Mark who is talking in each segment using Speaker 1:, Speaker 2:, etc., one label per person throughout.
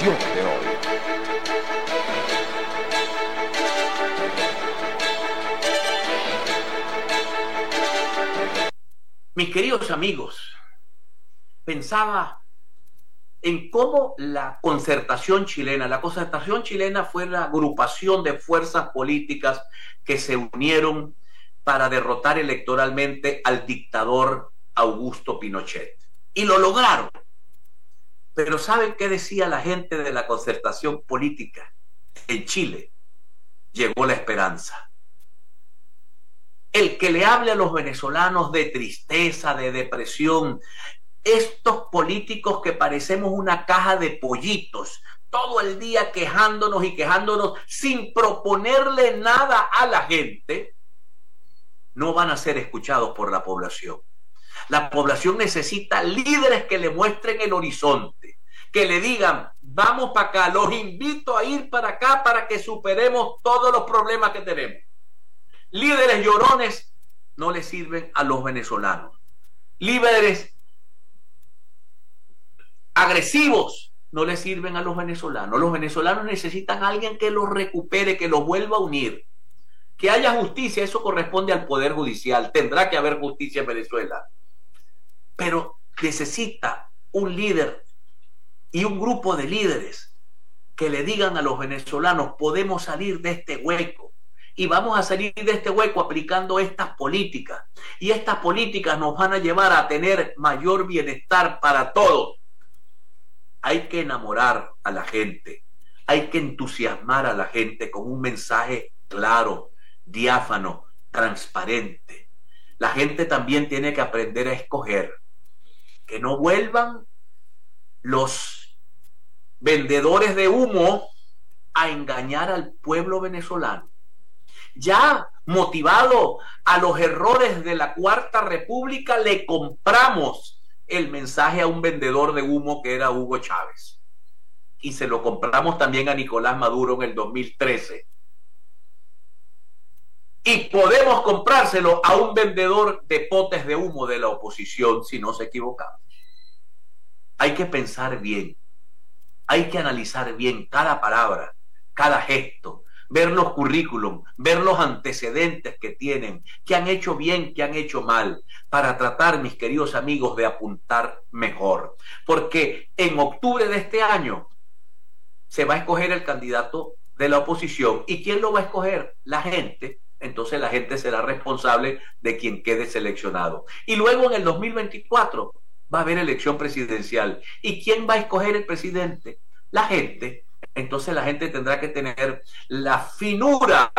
Speaker 1: de hoy.
Speaker 2: Mis queridos amigos, pensaba en cómo la concertación chilena, la concertación chilena fue la agrupación de fuerzas políticas que se unieron para derrotar electoralmente al dictador Augusto Pinochet. Y lo lograron. Pero ¿saben qué decía la gente de la concertación política? En Chile llegó la esperanza. El que le hable a los venezolanos de tristeza, de depresión, estos políticos que parecemos una caja de pollitos, todo el día quejándonos y quejándonos sin proponerle nada a la gente, no van a ser escuchados por la población. La población necesita líderes que le muestren el horizonte, que le digan, vamos para acá, los invito a ir para acá para que superemos todos los problemas que tenemos. Líderes llorones no le sirven a los venezolanos. Líderes agresivos no le sirven a los venezolanos. Los venezolanos necesitan a alguien que los recupere, que los vuelva a unir. Que haya justicia, eso corresponde al Poder Judicial. Tendrá que haber justicia en Venezuela. Pero necesita un líder y un grupo de líderes que le digan a los venezolanos, podemos salir de este hueco. Y vamos a salir de este hueco aplicando estas políticas. Y estas políticas nos van a llevar a tener mayor bienestar para todos hay que enamorar a la gente, hay que entusiasmar a la gente con un mensaje claro, diáfano, transparente. La gente también tiene que aprender a escoger, que no vuelvan los vendedores de humo a engañar al pueblo venezolano. Ya motivado a los errores de la Cuarta República, le compramos el mensaje a un vendedor de humo que era Hugo Chávez. Y se lo compramos también a Nicolás Maduro en el 2013. Y podemos comprárselo a un vendedor de potes de humo de la oposición si no se equivocamos. Hay que pensar bien, hay que analizar bien cada palabra, cada gesto, ver los currículum, ver los antecedentes que tienen, que han hecho bien, que han hecho mal, para tratar, mis queridos amigos, de apuntar mejor. Porque en octubre de este año se va a escoger el candidato de la oposición. ¿Y quién lo va a escoger? La gente. Entonces la gente será responsable de quien quede seleccionado. Y luego en el 2024 va a haber elección presidencial. ¿Y quién va a escoger el presidente? La gente entonces la gente tendrá que tener la finura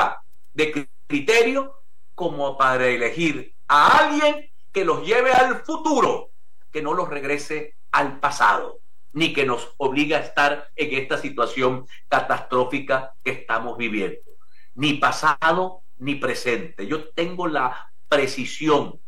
Speaker 2: de criterio como para elegir a alguien que los lleve al futuro, que no los regrese al pasado, ni que nos obligue a estar en esta situación catastrófica que estamos viviendo. Ni pasado ni presente. Yo tengo la precisión,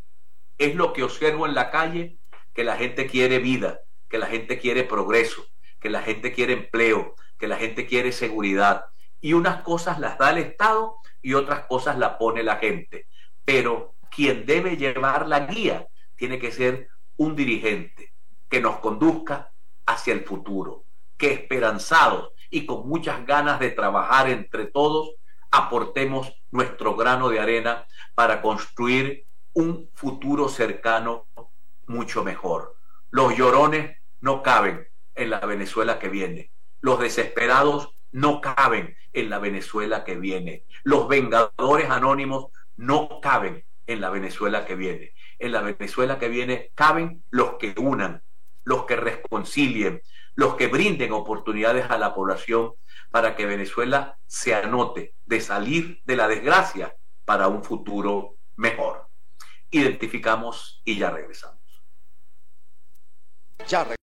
Speaker 2: es lo que observo en la calle, que la gente quiere vida, que la gente quiere progreso, que la gente quiere empleo, que la gente quiere seguridad. Y unas cosas las da el Estado y otras cosas las pone la gente. Pero quien debe llevar la guía tiene que ser un dirigente que nos conduzca hacia el futuro, que esperanzados y con muchas ganas de trabajar entre todos, aportemos nuestro grano de arena para construir un futuro cercano mucho mejor. Los llorones no caben en la Venezuela que viene. Los desesperados no caben en la Venezuela que viene. Los vengadores anónimos no caben en la Venezuela que viene. En la Venezuela que viene caben los que unan, los que reconcilien, los que brinden oportunidades a la población para que Venezuela se anote de salir de la desgracia para un futuro mejor. Identificamos y ya regresamos. Ya